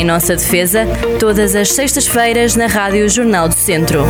Em nossa defesa, todas as sextas-feiras na Rádio Jornal do Centro.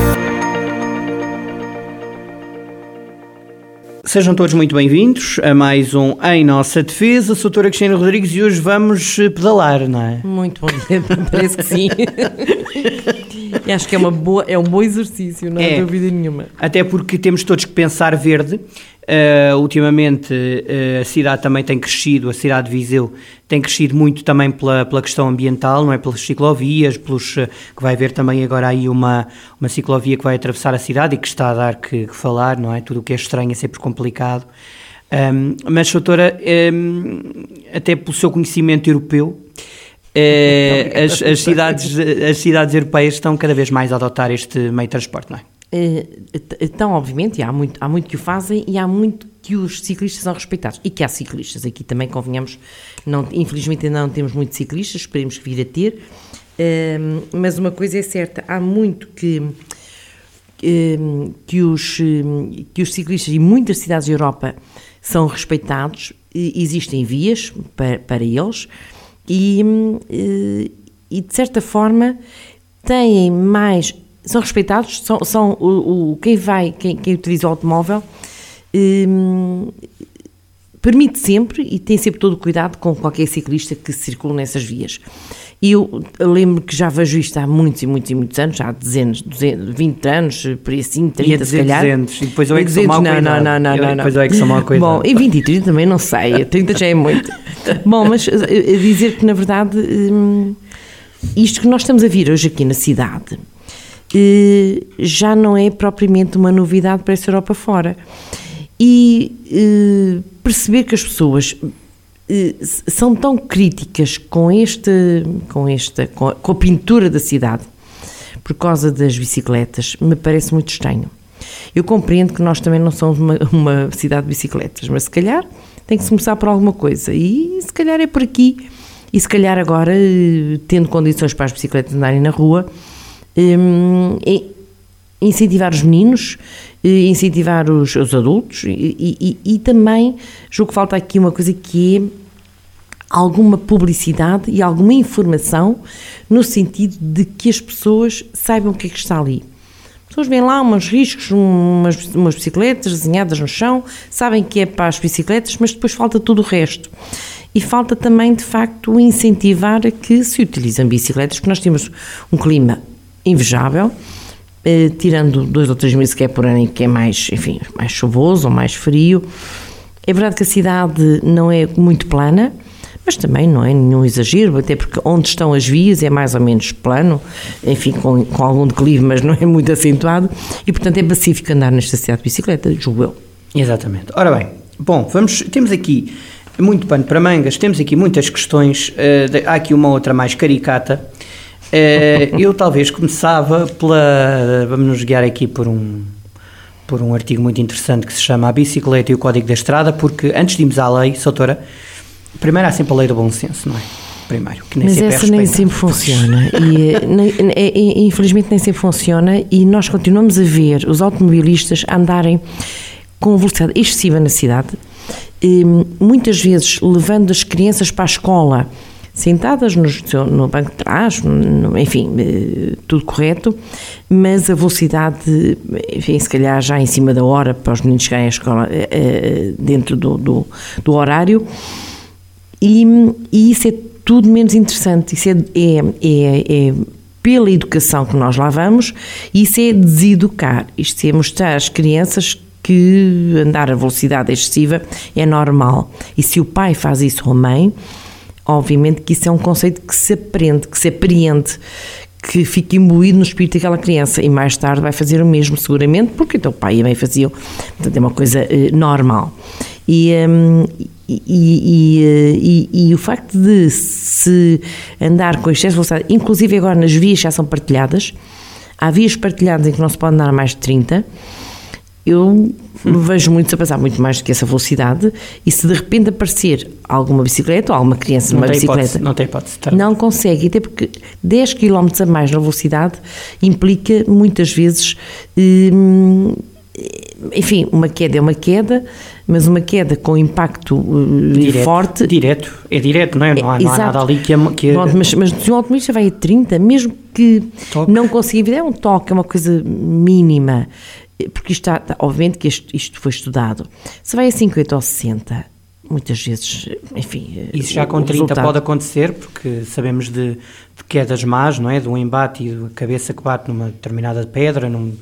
Sejam todos muito bem-vindos a mais um Em Nossa Defesa. Sou a doutora Cristina Rodrigues e hoje vamos eh, pedalar, não é? Muito bom dia, parece que sim. e acho que é, uma boa, é um bom exercício, não há É. dúvida nenhuma. Até porque temos todos que pensar verde. Uh, ultimamente uh, a cidade também tem crescido, a cidade de Viseu tem crescido muito também pela, pela questão ambiental, não é? Pelas ciclovias, pelos, uh, que vai haver também agora aí uma, uma ciclovia que vai atravessar a cidade e que está a dar que, que falar, não é? Tudo o que é estranho é sempre complicado. Um, mas, doutora, um, até pelo seu conhecimento europeu, eh, as, as, cidades, as cidades europeias estão cada vez mais a adotar este meio de transporte, não é? Eh, Então, obviamente, há muito, há muito que o fazem e há muito que os ciclistas são respeitados. E que há ciclistas. Aqui também convenhamos, não, infelizmente ainda não temos muitos ciclistas, esperemos que vir a ter. Eh, Mas uma coisa é certa, há muito que, que, que os, que os ciclistas e muitas cidades da Europa são respeitados, e existem vias para, para eles e, eh, e, de certa forma, têm mais são respeitados, são, são o, o, quem vai, quem, quem utiliza o automóvel, hum, permite sempre e tem sempre todo o cuidado com qualquer ciclista que circula nessas vias. E eu lembro que já vejo isto há muitos e muitos e muitos anos, já há dezenas, 200, 20 anos, por aí assim, 30 Ia dizer se calhar. 200, e depois eu é que sou 200, mal não, não, não, Eu- não, não. depois eu é que sou mal cuidado. Bom, e 20 e 30 também não sei, 30 já é muito. Bom, mas eh, eh, dizer que na verdade hum, isto que nós estamos a vir hoje aqui na cidade eh, já não é propriamente uma novidade para essa Europa fora. E perceber que as pessoas são tão críticas com, este, com, esta, com a, com a pintura da cidade por causa das bicicletas me parece muito estranho. Eu compreendo que nós também não somos uma, uma cidade de bicicletas, mas se calhar tem que se começar por alguma coisa e se calhar é por aqui. E se calhar agora, eh, tendo condições para as bicicletas andarem na rua, hum, e- incentivar os meninos, eh, incentivar os, os adultos e, e- e também julgo que falta aqui uma coisa que é alguma publicidade e alguma informação no sentido de que as pessoas saibam o que é que está ali. As pessoas veem lá uns riscos, umas, umas bicicletas desenhadas no chão, sabem que é para as bicicletas, mas depois falta tudo o resto. E falta também, de facto, incentivar a que se utilizem bicicletas, porque nós temos um clima invejável, eh, tirando dois ou três meses que é por ano que é mais, enfim, mais chuvoso ou mais frio. É verdade que a cidade não é muito plana, mas também não é nenhum exagero, até porque onde estão as vias é mais ou menos plano, enfim, com, com algum declive, mas não é muito acentuado, e portanto é pacífico andar nesta cidade de bicicleta, julgo eu. Exatamente. Ora bem, bom, vamos, temos aqui muito pano para mangas, temos aqui muitas questões, eh, de- há aqui uma outra mais caricata. Eh, eu talvez começava pela, vamos nos guiar aqui por um, por um artigo muito interessante que se chama A Bicicleta e o Código da Estrada, porque antes de irmos à lei, Soutora, primeiro há sempre a lei do bom senso, não é? Primeiro, que nem Mas sempre essa é nem sempre funciona. E, eh, nem- é- é- infelizmente nem sempre funciona e nós continuamos a ver os automobilistas andarem com velocidade excessiva na cidade, eh, muitas vezes levando as crianças para a escola sentadas no, no banco de trás, no- enfim, eh, tudo correto, mas a velocidade, enfim, se calhar já em cima da hora para os meninos chegarem à escola eh, dentro do, do, do horário, e, e isso é tudo menos interessante. Isso é, é, é, é pela educação que nós lá vamos, isso é deseducar. Isto é mostrar às crianças que andar a velocidade excessiva é normal. E se o pai faz isso ou a mãe, obviamente que isso é um conceito que se aprende, que se apreende, que fica imbuído no espírito daquela criança e mais tarde vai fazer o mesmo, seguramente, porque então o pai e a mãe faziam. Portanto, é uma coisa eh, normal. E, hum, e, e, eh, e- e o facto de se andar com excesso de velocidade, inclusive agora nas vias já são partilhadas, há vias partilhadas em que não se pode andar a mais de 30, eu vejo muitos a passar muito mais do que essa velocidade e se de repente aparecer alguma bicicleta ou alguma criança Não numa bicicleta hipótese, não tem hipótese. Tá. não consegue, até porque 10 km a mais na velocidade implica muitas vezes hum, enfim, uma queda é uma queda, mas uma queda com impacto uh, Direto, forte. Direto, é direto, não é? Não há, não há nada ali que... É, que Pronto, mas, mas se um automobilista vai a 30, mesmo que Toque. não consiga é um toque, é uma coisa mínima, porque isto está, obviamente que isto, isto foi estudado. Se vai a 50 ou 60, muitas vezes, enfim. Isso já com o 30 resultado- pode acontecer, porque sabemos de, de quedas más, não é? De um embate e da cabeça que bate numa determinada pedra, num-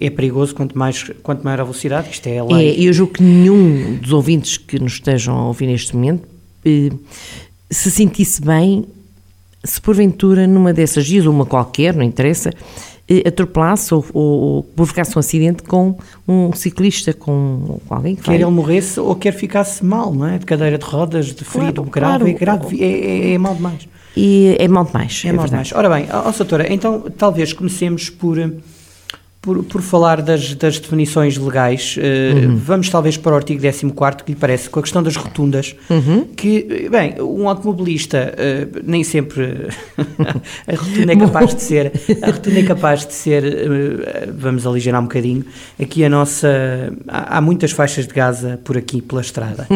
é perigoso quanto, mais, quanto maior a velocidade, isto é a É, lei. eu julgo que nenhum dos ouvintes que nos estejam a ouvir neste momento eh, se sentisse bem se porventura numa dessas dias, ou uma qualquer, não interessa, eh, atropelasse ou, ou, ou provocasse um acidente com um ciclista, com, com alguém que Quer vai... ele morresse ou quer ficasse mal, não é? De cadeira de rodas, de ferido Claro, grave, é, claro. grave é, é, é mal demais. E é mal demais. É, É, mal verdade. demais. Ora bem, ó, ó, então talvez comecemos por, eh, por, por falar das, das definições legais. Eh, Uhum. Vamos talvez para o artigo 14 que lhe parece, com a questão das rotundas, Uhum. que, eh, bem, um automobilista eh, nem sempre a rotunda é capaz de ser, a rotunda é capaz de ser, eh, vamos aligerar um bocadinho, aqui a nossa, há, há muitas faixas de Gaza por aqui, pela estrada,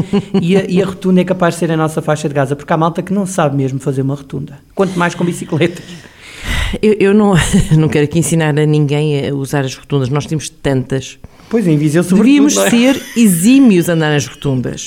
e a, e a rotunda é capaz de ser a nossa faixa de Gaza, porque há malta que não sabe mesmo fazer uma rotunda, quanto mais com bicicletas. Eu, eu não, não quero aqui ensinar a ninguém a usar as rotundas, nós temos tantas. Pois, em Viseu sobretudo, Devíamos é? ser exímios a andar nas rotundas.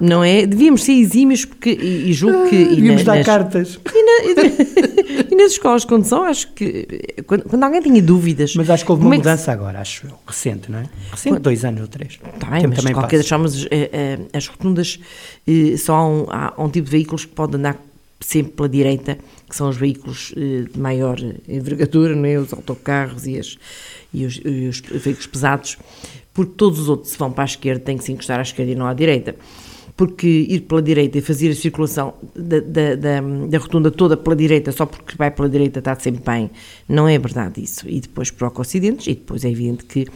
Não é? Devíamos ser exímios porque, e, e julgo que. e Devíamos na- dar nas- cartas. E, na- e nas escolas de condução, acho que quando, quando alguém tinha dúvidas. Mas acho que houve uma é que se- mudança agora, acho eu, recente, não é? Recente, dois anos ou três. Tá bem, mas também qualquer as, eh, eh, as rotundas eh, só há um, há um tipo de veículos que pode andar sempre pela direita, que são os veículos eh, de maior envergadura, não é? os autocarros e, as, e, os, e os veículos pesados, porque todos os outros, se vão para a esquerda, têm que se encostar à esquerda e não à direita. Porque ir pela direita e fazer a circulação da, da, da, da rotunda toda pela direita, só porque vai pela direita está sempre bem, não é verdade isso. E depois provoca acidentes, e depois é evidente que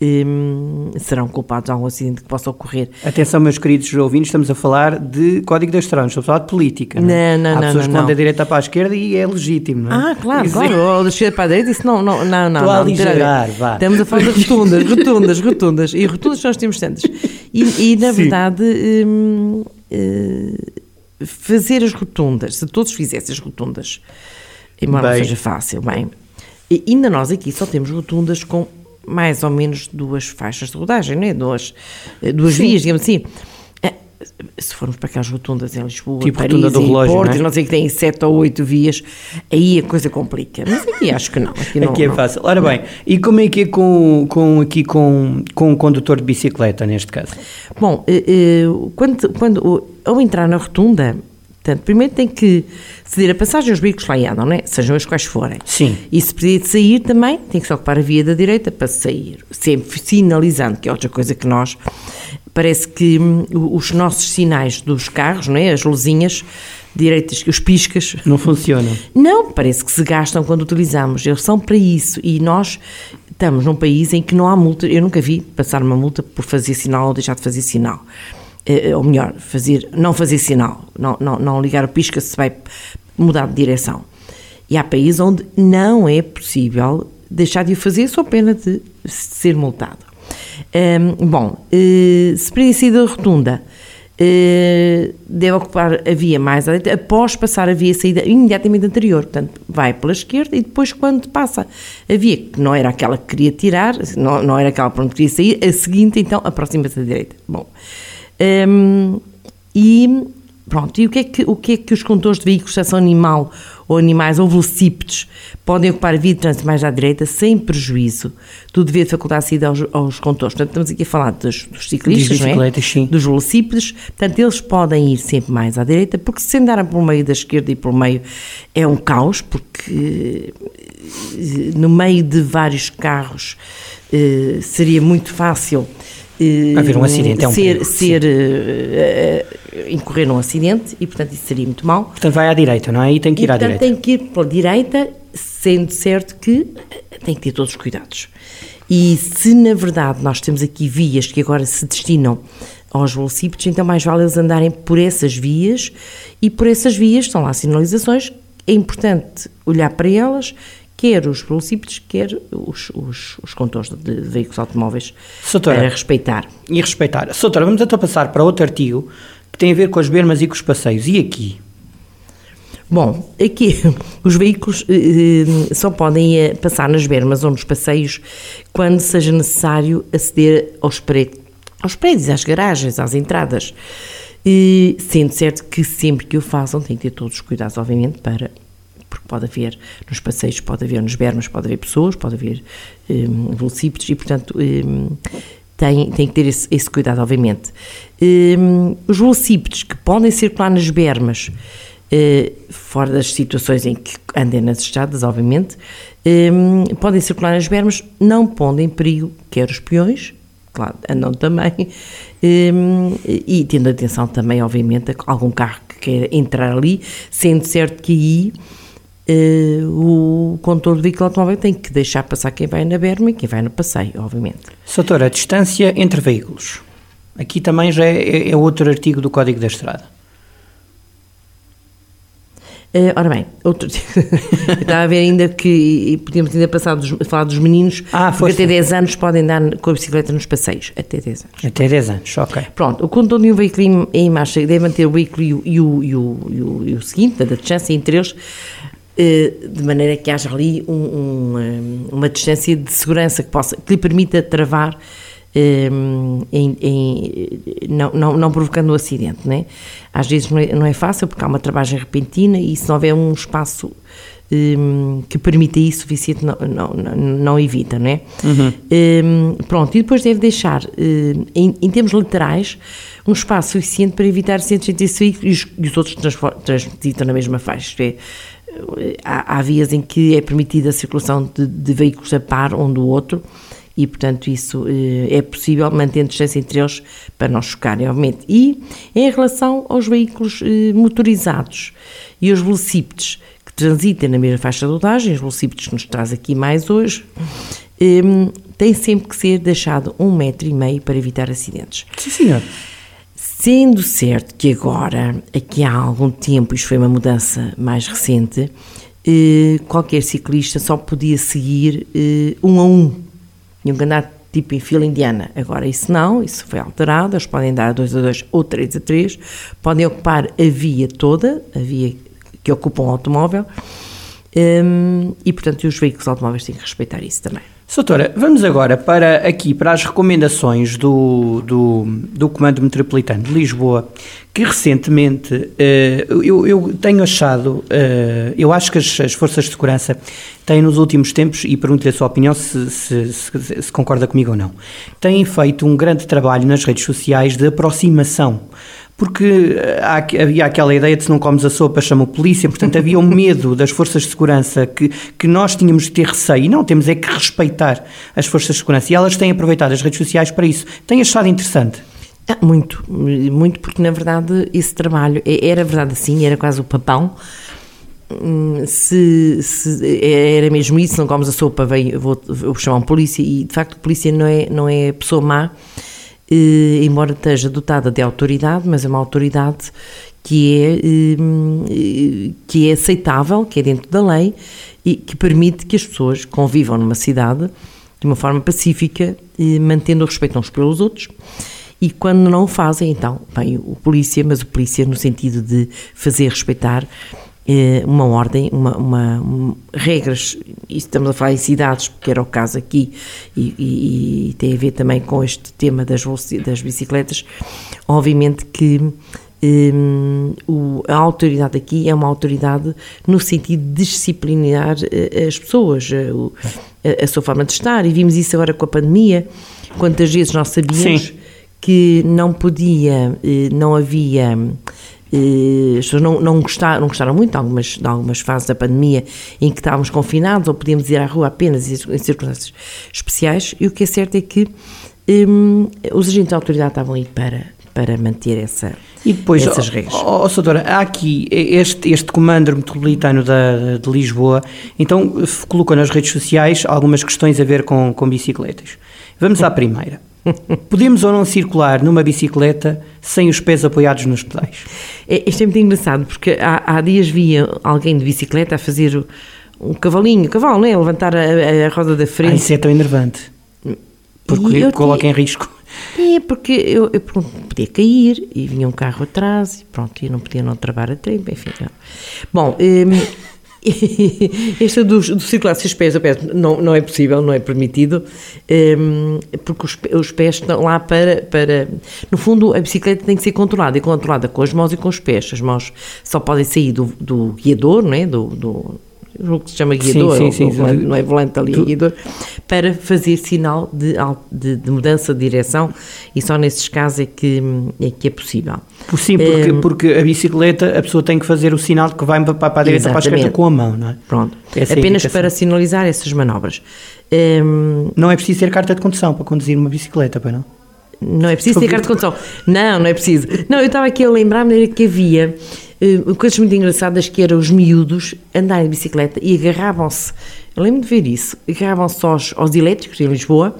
hum, serão culpados de algum acidente que possa ocorrer. Atenção, meus queridos ouvintes, estamos a falar de Código das Estradas, estamos a falar de política. Não, é? Não, não, Há não, pessoas não, que vão da direita para a esquerda e é legítimo, não é? Ah, claro, Isso claro. é- Ou da esquerda para a direita, isso não, não, não, não. Estou a não, aligerar, ver. vá. Estamos a falar de rotundas, rotundas, rotundas. E rotundas nós temos tantas. E, e, na Sim. verdade, hum, eh, fazer as rotundas, se todos fizessem as rotundas, embora Bem. não seja fácil, bem, e ainda nós aqui só temos rotundas com mais ou menos duas faixas de rodagem, não é? Duas, eh, duas vias, digamos assim. Eh, Se formos para aquelas rotundas em Lisboa, Tipo Paris rotunda do e relógio, Porto, não é? não sei que têm sete ou oito vias, aí a coisa complica. Mas aqui acho que não. Aqui, não, Aqui é não. fácil. Ora bem, e como é que é com, com, aqui com, com um condutor de bicicleta, neste caso? Bom, eh, quando, quando, ao entrar na rotunda, portanto, primeiro tem que ceder a passagem aos veículos que lá andam, não é? sejam os quais forem. Sim. E se precisar de sair também, tem que se ocupar a via da direita para sair. Sempre sinalizando, que é outra coisa que nós. Parece que hum, os nossos sinais dos carros, não é? as luzinhas direitas, os piscas, Não funciona. não, parece que se gastam quando utilizamos. Eles são para isso. E nós estamos num país em que não há multa. Eu nunca vi passar uma multa por fazer sinal ou deixar de fazer sinal. Eh, Ou melhor, fazer, não fazer sinal. Não, não, não ligar o pisca se vai mudar de direção. E há países onde não é possível deixar de o fazer sob pena de ser multado. Hum, bom, eh, se para sair da rotunda eh, deve ocupar a via mais à direita após passar a via saída imediatamente anterior. Portanto, vai pela esquerda e depois, quando passa a via que não era aquela que queria tirar, não, não era aquela para onde queria sair, a seguinte, então, aproxima-se da direita. Bom, hum, e pronto, e o que, é que, o que é que os condutores de veículos de ação animal ou animais ou velocípedes podem ocupar a via de trânsito mais à direita sem prejuízo do dever de facultar a saída aos, aos condutores? Portanto, estamos aqui a falar dos, dos ciclistas, Dos não é? sim. dos velocípedes, portanto, eles podem ir sempre mais à direita, porque se andarem pelo meio da esquerda e pelo meio é um caos, porque eh, no meio de vários carros eh, seria muito fácil Haver um acidente, é um ser, perigo, ser eh, eh, incorrer num acidente e portanto isso seria muito mau Portanto, vai à direita, não é? E tem que ir e, à portanto, direita. tem que ir pela direita, sendo certo que eh, tem que ter todos os cuidados. E se na verdade nós temos aqui vias que agora se destinam aos velocípedes, então mais vale eles andarem por essas vias e por essas vias estão lá sinalizações. É importante olhar para elas, quer os velocípedes, quer os, os, os condutores de veículos automóveis, Soutora, para respeitar. E respeitar. Soutora, vamos então passar para outro artigo que tem a ver com as bermas e com os passeios. E aqui? Bom, aqui os veículos eh, só podem eh, passar nas bermas ou nos passeios quando seja necessário aceder aos, prédios, aos prédios, às garagens, às entradas. E, sendo certo que sempre que o façam têm que ter todos os cuidados, obviamente, para porque pode haver nos passeios, pode haver nos bermas, pode haver pessoas, pode haver um, velocípedes e, portanto, um, tem, tem que ter esse, esse cuidado, obviamente. Um, os velocípedes que podem circular nas bermas, uh, fora das situações em que andem nas estradas, obviamente, um, podem circular nas bermas, não pondo em perigo quer os peões, claro, andam também, um, e tendo atenção também, obviamente, a algum carro que queira entrar ali, sendo certo que aí uh, o condutor do veículo automóvel tem que deixar passar quem vai na berma e quem vai no passeio, obviamente. Soutora, a distância entre veículos. Aqui também já é, é outro artigo do Código da Estrada. Uh, ora bem, outro estava a ver ainda que podíamos ainda passar dos, falar dos meninos, ah, porque até 10 anos podem andar com a bicicleta nos passeios, até 10 anos. Até 10 anos, ok. Pronto, o condutor de um veículo em, em marcha deve manter o veículo e o, e o, e o, e o, e o seguinte, a distância entre eles, de maneira que haja ali um, um, eh, uma distância de segurança que, possa, que lhe permita travar um, eh, em, em, não, não, não, provocando o um acidente. Né? Às vezes não é, não é, fácil porque há uma travagem repentina e se não houver um espaço que permita isso, o suficiente não, não, não, não evita. Né? Uhum. pronto, e depois deve deixar, em, em termos literais, um espaço suficiente para evitar acidentes entre esse veículo e os, e os outros transitam na mesma faixa. Isto é, há, há, vias em que é permitida a circulação de, de, veículos a par um do outro e, portanto, isso eh, é possível mantendo distância entre eles para não chocarem, obviamente. E em relação aos veículos eh, motorizados e os velocípedes que transitem na mesma faixa de rodagem, os velocípedes que nos traz aqui mais hoje, eh, tem sempre que ser deixado um metro e meio para evitar acidentes. Sim, senhor. Sendo certo que agora, aqui há algum tempo, isto foi uma mudança mais recente, eh, qualquer ciclista só podia seguir eh, um a um. Tinham que andar tipo em fila indiana. Agora isso não, isso foi alterado, eles podem dar dois a dois ou três a três, podem ocupar a via toda, a via que ocupa um automóvel, um, e portanto os veículos automóveis têm que respeitar isso também. Soutora, vamos agora para aqui para as recomendações do, do, do Comando Metropolitano de Lisboa, que recentemente uh, eu, eu, tenho achado, uh, eu acho que as, as, forças de segurança têm nos últimos tempos, e pergunto-lhe a sua opinião se, se, se, se concorda comigo ou não, têm feito um grande trabalho nas redes sociais de aproximação porque eh, havia aquela ideia de se não comes a sopa, chama a polícia, portanto havia um medo das forças de segurança que, que nós tínhamos de ter receio, e não temos é que respeitar as forças de segurança, e elas têm aproveitado as redes sociais para isso. Tem achado interessante? Ah, muito, muito, porque na verdade esse trabalho é, era verdade assim, era quase o papão, hum, se, se, era mesmo isso, não comes a sopa, vem, vou, vou chamar um polícia, e de facto a polícia não é, não é pessoa má, eh, embora esteja dotada de autoridade, mas é uma autoridade que é, eh, que é aceitável, que é dentro da lei e que permite que as pessoas convivam numa cidade de uma forma pacífica, eh, mantendo o respeito uns pelos outros. E quando não o fazem, então vem o polícia, mas o polícia no sentido de fazer respeitar uma ordem, uma, uma, uma, regras, e estamos a falar em cidades, porque era o caso aqui, e, e, e tem a ver também com este tema das, das bicicletas, obviamente que um, eh, o, a autoridade aqui é uma autoridade no sentido de disciplinar uh, as pessoas, a, a, sua forma de estar, e vimos isso agora com a pandemia, quantas vezes nós sabíamos Sim. que não podia, não havia as pessoas não, não, gostaram, não gostaram muito de algumas, de algumas fases da pandemia em que estávamos confinados ou podíamos ir à rua apenas em circunstâncias especiais, e o que é certo é que hum, os agentes da autoridade estavam aí para, para manter essa, e depois, essas regras. Oh, oh, Soutora, há aqui este, este comando metropolitano da, de Lisboa, então colocou nas redes sociais algumas questões a ver com, com bicicletas. Vamos à primeira. Podemos ou não circular numa bicicleta sem os pés apoiados nos pedais? É, isto é muito engraçado, porque há, há dias via alguém de bicicleta a fazer um cavalinho, cavalo, não é? Levantar a, a roda da Ah, frente. isso é tão enervante. Porque coloca tinha- em risco. É, porque eu, eu podia cair e vinha um carro atrás e pronto, e não podia não travar a trempa, enfim. não. Bom, hum, esta do, do circular seis pés a pé não, não é possível, não é permitido, hum, porque os, os pés estão lá para, para... No fundo, a bicicleta tem que ser controlada, e controlada com as mãos e com os pés. As mãos só podem sair do, do guiador, não é? Do, do, o que se chama guiador, sim, sim, sim. volante, não é volante ali, é Tu- guiador, para fazer sinal de, de, de mudança de direção e só nesses casos é que é, que é possível. Sim, porque, Hum. porque a bicicleta a pessoa tem que fazer o sinal de que vai para, para a direita para a esquerda com a mão, não é? Pronto. Essa é Apenas indicação. para sinalizar essas manobras. Hum, Não é preciso ter carta de condução para conduzir uma bicicleta, pois não? Não é preciso ter carta de condução. Não, não é preciso. Não, eu estava aqui a lembrar-me que havia eh, coisas muito engraçadas que eram os miúdos andarem de bicicleta e agarravam-se, eu lembro de ver isso, agarravam-se aos, aos elétricos em Lisboa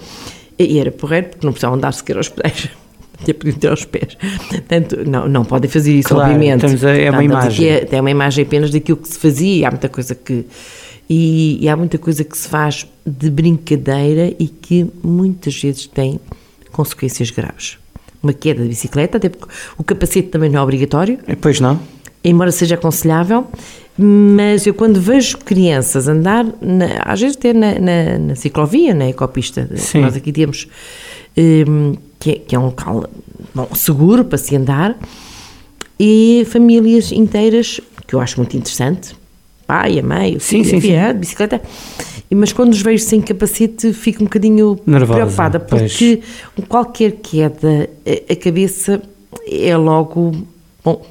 e era porreiro porque não precisavam andar sequer aos pés. Até podiam ter aos pés. Portanto, não, não podem fazer isso, Claro, obviamente. estamos a- é uma Portanto, aqui imagem. É, é uma imagem apenas daquilo que se fazia e há muita coisa que. E, e há muita coisa que se faz de brincadeira e que muitas vezes tem consequências graves. Uma queda de bicicleta, até porque o capacete também não é obrigatório, Eh, Pois não? Embora seja aconselhável, mas eu quando vejo crianças andar, na- às vezes até na, na, na ciclovia, na ecopista, Sim. nós aqui temos, hum, que, é, que é um local bom, seguro para se andar, e famílias inteiras, que eu acho muito interessante, pai, a mãe, o Sim, filho, sim, sim. é, de bicicleta, mas quando os vejo sem capacete fico um bocadinho Nervosa, preocupada, pois. porque qualquer queda, a- a cabeça é logo, bom...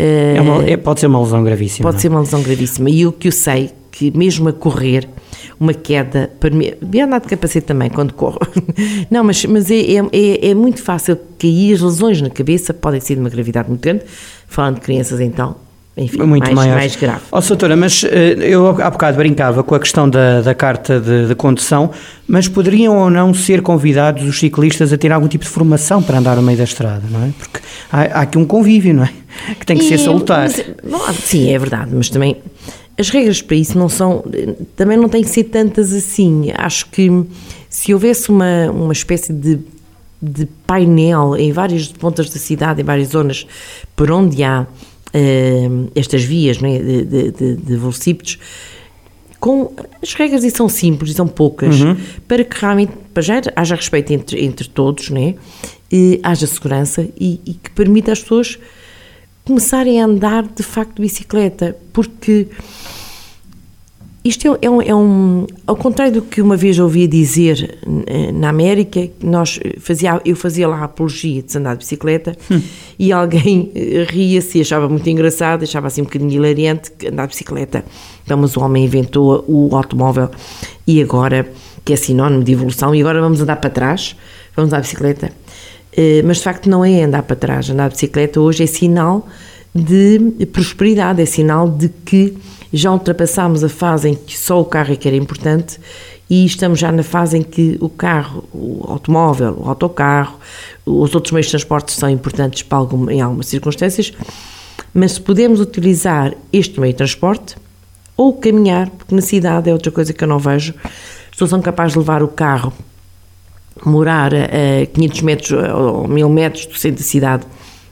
eh, É uma- é- pode ser uma lesão gravíssima. Pode é? ser uma lesão gravíssima. E o que eu sei, que mesmo a correr, uma queda, bem andar de capacete também quando corro. Não, mas, mas é, é, é- é muito fácil cair, as lesões na cabeça podem ser de uma gravidade muito grande. Falando de crianças, então, enfim, muito mais, maior. mais grave. Ó, doutora, mas eh, eu há bocado brincava com a questão da, da carta de, de condução, mas poderiam ou não ser convidados os ciclistas a ter algum tipo de formação para andar no meio da estrada, não é? Porque há, há aqui um convívio, não é? Que tem que ser E- salutar. mas, bom, sim, é verdade, mas também as regras para isso não são, também não têm que ser tantas assim. Acho que se houvesse uma, uma espécie de, de painel em várias pontas da cidade, em várias zonas, por onde há eh, estas vias é, de, de, de, de velocípedos, com as regras e são simples e são poucas para que realmente para já haja respeito entre, entre todos né? e haja segurança e, e que permita às pessoas começarem a andar de facto de bicicleta porque isto é, é um, é um- ao contrário do que uma vez ouvi dizer eh, na América, nós fazia, eu fazia lá a apologia de se andar de bicicleta e alguém eh, ria-se e achava muito engraçado, achava assim um bocadinho hilariante que andar de bicicleta. Então, mas o homem inventou o automóvel e agora, que é sinónimo de evolução, e agora vamos andar para trás, vamos andar de bicicleta. Eh, Mas de facto não é andar para trás, andar de bicicleta hoje é sinal de prosperidade, é sinal de que já ultrapassámos a fase em que só o carro é que era importante e estamos já na fase em que o carro, o automóvel, o autocarro, os outros meios de transporte são importantes para algum, em algumas circunstâncias, mas se podemos utilizar este meio de transporte ou caminhar, porque na cidade é outra coisa que eu não vejo, pessoas são capazes de levar o carro morar a 500 metros ou 1000 metros do centro da cidade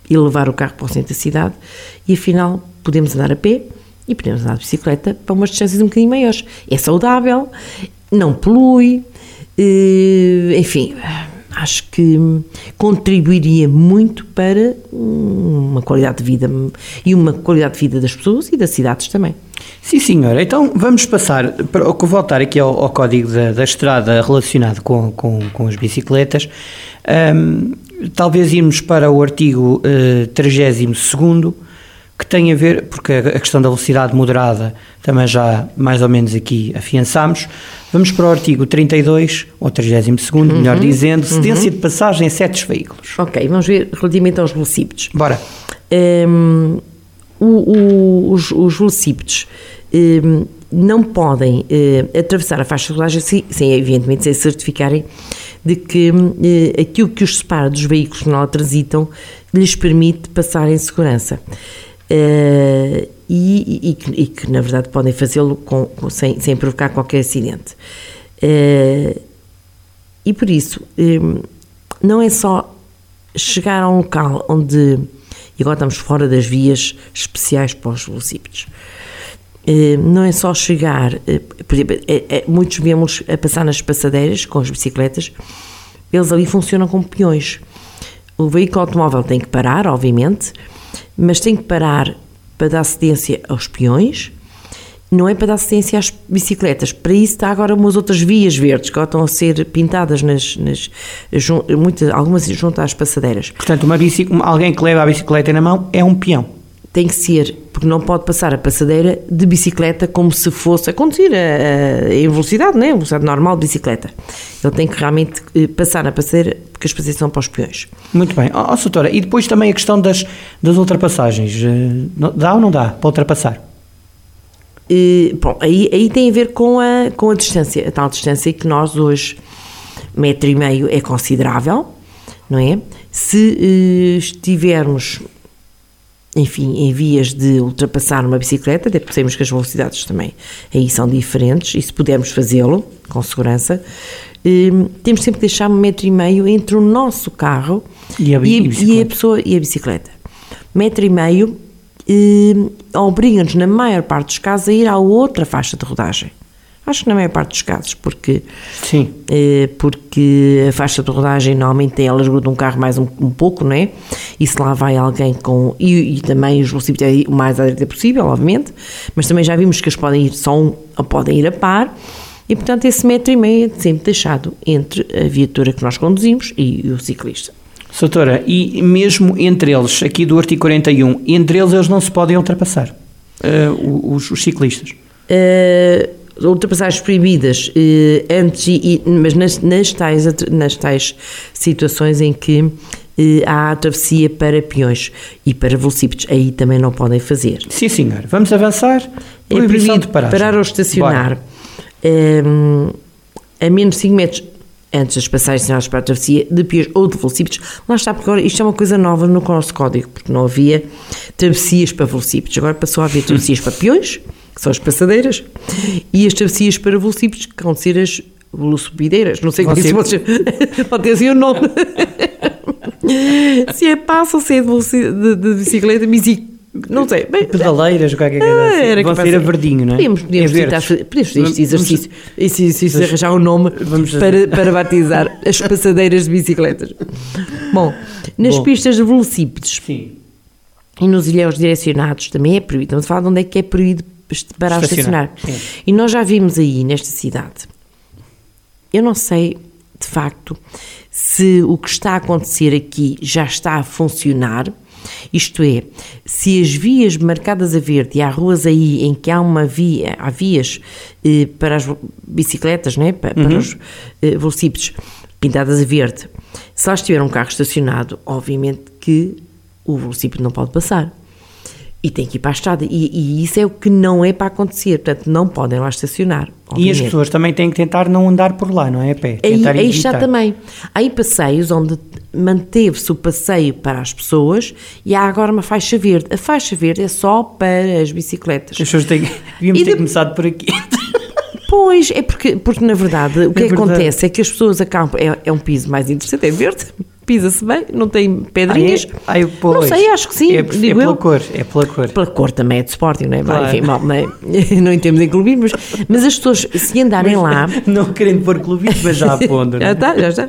e levar o carro para o centro da cidade e afinal podemos andar a pé e podemos andar de bicicleta para umas distâncias um bocadinho maiores. É saudável, não polui, eh, enfim, acho que contribuiria muito para uma qualidade de vida e uma qualidade de vida das pessoas e das cidades também. Sim, senhora. Então vamos passar, para, voltar aqui ao, ao código da, da estrada relacionado com, com, com as bicicletas. Ahm, talvez irmos para o artigo eh, 32 que tem a ver, porque a questão da velocidade moderada também já mais ou menos aqui afiançámos. Vamos para o artigo 32, ou 32, melhor dizendo, cedência de passagem a certos veículos. Ok, vamos ver relativamente aos velocípedos. Bora. Hum, o- o- os, os velocípedos hum, não podem eh, atravessar a faixa de rodagem sem, sem, evidentemente, sem certificarem de que eh, aquilo que os separa dos veículos que não transitam lhes permite passar em segurança. Eh, e, e, que, e que, na verdade, podem fazê-lo sem, sem provocar qualquer acidente. Uh, e por isso, um, não é só chegar a um local onde. E agora estamos fora das vias especiais para os velocípedos. Uh, não é só chegar. Uh, por exemplo, é, é, muitos vemos a passar nas passadeiras com as bicicletas, eles ali funcionam como peões. O veículo automóvel tem que parar, obviamente, mas tem que parar para dar cedência aos peões, não é para dar assistência às bicicletas. Para isso está agora umas outras vias verdes que estão a ser pintadas nas, nas muitas, algumas junto às passadeiras. Portanto, uma alguém que leva a bicicleta na mão é um peão. Tem que ser, porque não pode passar a passadeira de bicicleta como se fosse a conduzir a, a, em velocidade, né? a velocidade normal de bicicleta. Ele tem que realmente eh, passar na passadeira, porque as passadeiras são para os peões. Muito bem. Ó, oh, Soutora, e depois também a questão das, das ultrapassagens. Eh, dá ou não dá para ultrapassar? E, bom, aí, aí tem a ver com a, com a distância, a tal distância que nós hoje, metro e meio é considerável, não é? Se uh, estivermos, enfim, em vias de ultrapassar uma bicicleta, até porque sabemos que as velocidades também aí são diferentes, e se pudermos fazê-lo com segurança, uh, temos sempre que deixar um metro e meio entre o nosso carro e a, e, e a pessoa e a bicicleta. Metro e meio eh, obriga-nos, na maior parte dos casos, a ir à outra faixa de rodagem. Acho que na maior parte dos casos, porque, Sim. Eh, porque a faixa de rodagem normalmente elas grudam um carro mais um, um, pouco, não é? E se lá vai alguém com. E, e também os velocípedos o mais à direita possível, obviamente, mas também já vimos que eles podem ir só um, ou podem ir a par. E portanto, esse metro e meio é sempre deixado entre a viatura que nós conduzimos e o ciclista. Soutora, e mesmo entre eles, aqui do artigo 41, entre eles eles não se podem ultrapassar, uh, os, os, ciclistas? Uh, ultrapassagens proibidas, uh, antes e, mas nas, nas, tais, nas tais situações em que uh, há a travessia para peões e para velocípedos, aí também não podem fazer. Sim, senhor. Vamos avançar. É proibido parar ou estacionar um, a menos de 5 metros antes das passagens sinais para a travessia de pias ou de velocípedos. Lá está, porque agora isto é uma coisa nova no nosso código, porque não havia travessias para velocípedos. Agora passou a haver travessias para peões, que são as passadeiras, e as travessias para velocípedos, que vão ser as velocipedeiras. Não sei como é se pode, pode ter assim o nome. se é passo ou se é de, de, de bicicleta, bicicleta não sei. Bem, Pedaleiras, o que é que é ah, era Vão ser a verdinho, não é? Podíamos, podíamos, é tentar, podíamos fazer este exercício, esse exercício arranjar um nome para, para batizar as passadeiras de bicicletas. Bom, nas Bom. pistas de velocípedos Sim. e nos ilhéus direcionados também é proibido. Estamos a falar de onde é que é proibido parar estacionar. estacionar. E nós já vimos aí, nesta cidade, eu não sei, de facto, se o que está a acontecer aqui já está a funcionar isto é, se as vias marcadas a verde e há ruas aí em que há uma via, há vias eh, para as bicicletas, né, para, uhum. para os eh, velocípedos pintadas a verde, se lá estiver um carro estacionado, obviamente que o velocípedo não pode passar. E tem que ir para a estrada. E, e, isso é o que não é para acontecer. Portanto, não podem lá estacionar. Obviamente. E as pessoas também têm que tentar não andar por lá, não é? A pé. Aí, aí está também. Há aí passeios onde manteve-se o passeio para as pessoas e há agora uma faixa verde. A faixa verde é só para as bicicletas. As pessoas têm, devíamos e ter de... começado por aqui. Pois, é porque, porque na verdade o que é acontece é que as pessoas acabam. É, é um piso mais interessante, é verde pisa-se bem, não tem pedrinhas. Ah, é? pois. Não sei, acho que sim. É, é pela eu. cor, é pela cor. Pela cor também é de Sporting, não é? Claro. Enfim, mal, não, é? não em clubismo, mas, mas as pessoas, se andarem mas, lá. Não querendo pôr clubismo, mas já apondo. já está, já está.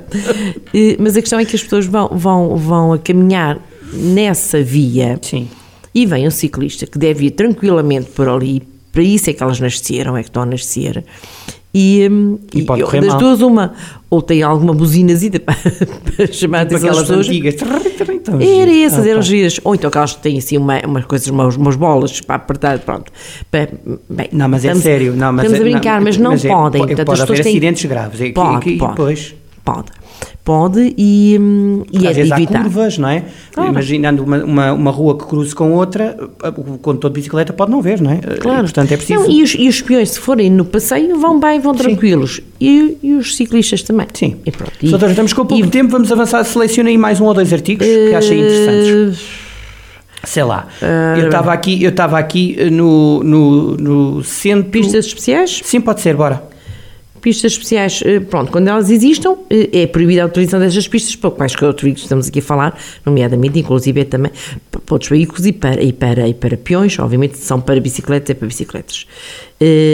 Mas a questão é que as pessoas vão, vão, vão a caminhar nessa via. Sim. E vem um ciclista que deve ir tranquilamente por ali, para isso é que elas nasceram, é que estão a nascer, e, hum, e, pode correr das mal. duas, uma, ou tem alguma buzinazita para, para chamar tipo aquelas pessoas. antigas. Era essas, ah, eram giras. Ou então aquelas que têm assim uma, umas coisas, umas, umas bolas para apertar, pronto. Para, bem, não, mas é estamos, é sério. Não, mas estamos é, a brincar, não, mas não mas podem. É, Portanto, pode haver acidentes têm... graves. É, pode, que, pode. Depois... Pode pode e, hum, e é de evitar. Há curvas, não é? Claro. Imaginando uma, uma, uma, rua que cruze com outra, o condutor de bicicleta pode não ver, não é? Claro. E, portanto, é preciso... Não, e, os, e os peões, se forem no passeio, vão bem, vão tranquilos. E, e, os ciclistas também. Sim. E pronto. E, Doutor, estamos com pouco tempo, vamos avançar. Seleciona aí mais um ou dois artigos uh, que achei interessantes. Sei lá, eu estava aqui, eu estava aqui eh, no, no, no centro... Pistas especiais? Sim, pode ser, bora. Pistas especiais, eh, pronto, quando elas existam, eh, é proibida a utilização destas pistas para quais que outros veículos estamos aqui a falar, nomeadamente, inclusive, é também para outros veículos e para, e, para, e para peões, obviamente são para bicicletas, é para bicicletas.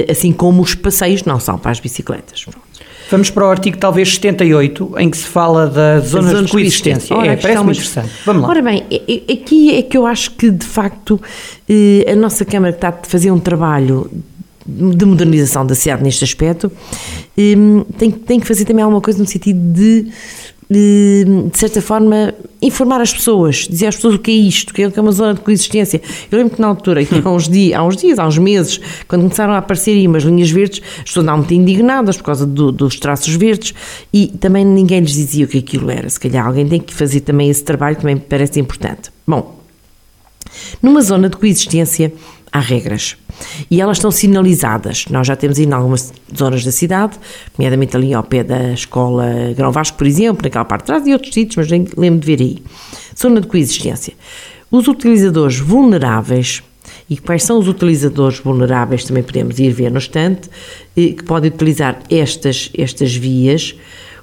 Assim como os passeios não são para as bicicletas. Pronto. Vamos para o artigo talvez 78, em que se fala das zonas, zonas de coexistência. Ora, é, parece-me interessante. Vamos lá. Ora bem, aqui é que eu acho que, de facto, eh, a nossa Câmara está a fazer um trabalho de modernização da cidade neste aspecto, eh, tem, tem que fazer também alguma coisa no sentido de de certa forma, informar as pessoas, dizer às pessoas o que é isto, o que é uma zona de coexistência. Eu lembro que na altura, há uns, dias, há uns dias, há uns meses, quando começaram a aparecer aí umas linhas verdes, as pessoas andavam muito indignadas por causa do, dos traços verdes e também ninguém lhes dizia o que aquilo era. Se calhar alguém tem que fazer também esse trabalho, também me parece importante. Bom, numa zona de coexistência, há regras. E elas estão sinalizadas. Nós já temos em algumas zonas da cidade, nomeadamente ali ao pé da escola Grão Vasco, por exemplo, naquela parte de trás, e outros sítios, mas lembro de ver aí. Zona de coexistência. Os utilizadores vulneráveis, e quais são os utilizadores vulneráveis, também podemos ir ver no estante, que podem utilizar estas, estas vias,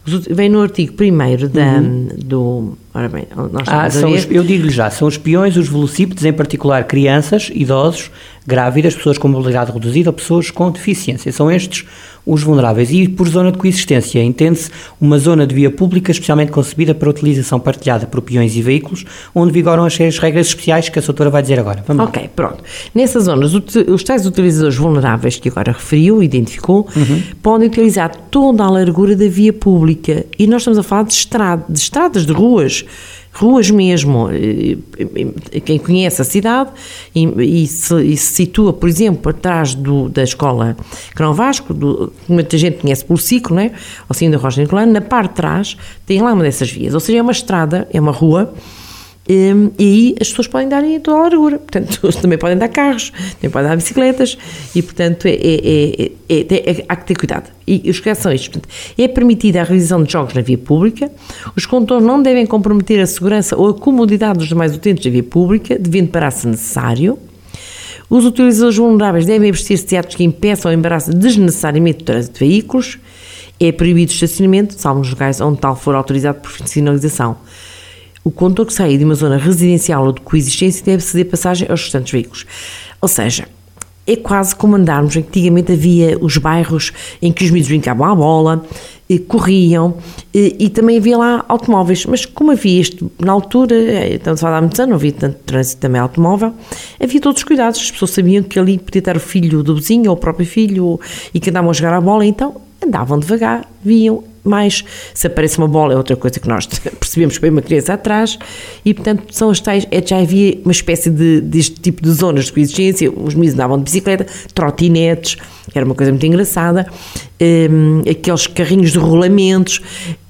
Vem no artigo 1 da, uhum. do. Ora bem, nós ah, são os, eu digo-lhe já, são os peões, os velocípedes, em particular crianças, idosos, grávidas, pessoas com mobilidade reduzida ou pessoas com deficiência. São estes os vulneráveis. E por zona de coexistência, entende-se uma zona de via pública especialmente concebida para utilização partilhada por peões e veículos, onde vigoram as regras especiais que a doutora vai dizer agora. Vamos ok, lá. pronto. Nessas zonas, os tais utilizadores vulneráveis que agora referiu, identificou, uhum. podem utilizar toda a largura da via pública. E nós estamos a falar de, estrada, de estradas, de ruas ruas mesmo. Quem conhece a cidade e, e, se, e se, situa, por exemplo, atrás do, da escola Crão Vasco, do, muita gente conhece pelo ciclo, né? ao cimo da Rocha Nicolano, na parte de trás tem lá uma dessas vias. Ou seja, é uma estrada, é uma rua e aí as pessoas podem dar em toda a largura, portanto, também podem dar carros, também podem dar bicicletas, e portanto é, é, é, é, há que ter cuidado. E os que são estes, portanto, é permitida a realização de jogos na via pública, os condutores não devem comprometer a segurança ou a comodidade dos demais utentes da via pública, devendo parar se necessário, os utilizadores vulneráveis devem abster-se de atos que impeçam ou embaraçem desnecessariamente o trânsito de veículos, é proibido o estacionamento, salvo nos locais onde tal for autorizado por sinalização. O condutor que sair de uma zona residencial ou de coexistência deve ceder passagem aos restantes veículos. Ou seja, é quase como andarmos. Antigamente havia os bairros em que os miúdos brincavam à bola, corriam e, e, também havia lá automóveis. Mas como havia isto na altura, eh, estamos a falar há muitos anos, não havia tanto trânsito também automóvel, havia todos os cuidados. As pessoas sabiam que ali podia estar o filho do vizinho ou o próprio filho e que andavam a jogar à bola, então andavam devagar, viam mais. Se aparece uma bola é outra coisa que nós percebemos que foi uma criança atrás e portanto são as tais, é, já havia uma espécie de, deste tipo de zonas de coexistência, os meninos andavam de bicicleta, trotinetes, era uma coisa muito engraçada, um, aqueles carrinhos de rolamentos,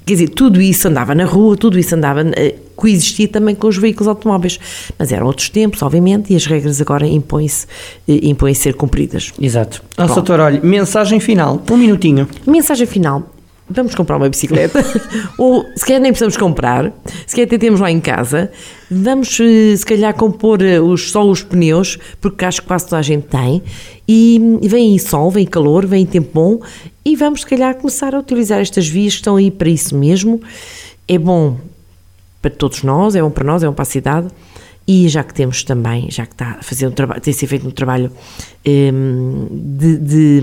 quer dizer, tudo isso andava na rua, tudo isso andava, uh, coexistia também com os veículos automóveis, mas eram outros tempos, obviamente, e as regras agora impõem-se uh, impõem ser cumpridas. Exato. Nossa, doutor, olha, mensagem final, um minutinho. Mensagem final vamos comprar uma bicicleta, ou se calhar nem precisamos comprar, se calhar até temos lá em casa, vamos eh, se calhar compor eh, os, só os pneus, porque acho que quase toda a gente tem, e, vem sol, vem calor, vem tempo bom, e vamos se calhar começar a utilizar estas vias que estão aí para isso mesmo. É bom para todos nós, é bom para nós, é bom para a cidade, e já que temos também, já que está a fazer um trabalho, tem sido feito um trabalho um, ehm, de, de,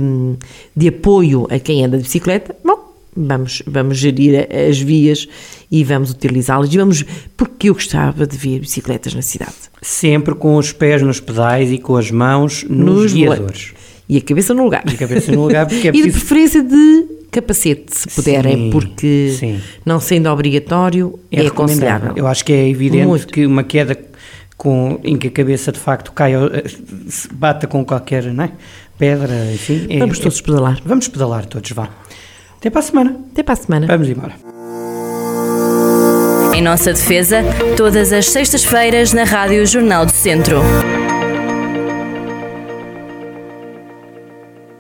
de apoio a quem anda de bicicleta, bom, vamos, vamos gerir as vias e vamos utilizá-las. E vamos, porque eu gostava de ver bicicletas na cidade. Sempre com os pés nos pedais e com as mãos nos, nos guiadores. E a cabeça no lugar. E a cabeça no lugar, porque é preciso... E de preferência de capacete, se puderem, sim, porque sim. não sendo obrigatório, é, é aconselhável. Eu acho que é evidente Muito. que uma queda com, em que a cabeça de facto caia, eh, bata com qualquer não é? pedra, enfim. É, vamos todos é, pedalar. Vamos pedalar todos, vá. Até para a semana. Até para a semana. Vamos embora. Em nossa defesa, todas as sextas-feiras na Rádio Jornal do Centro.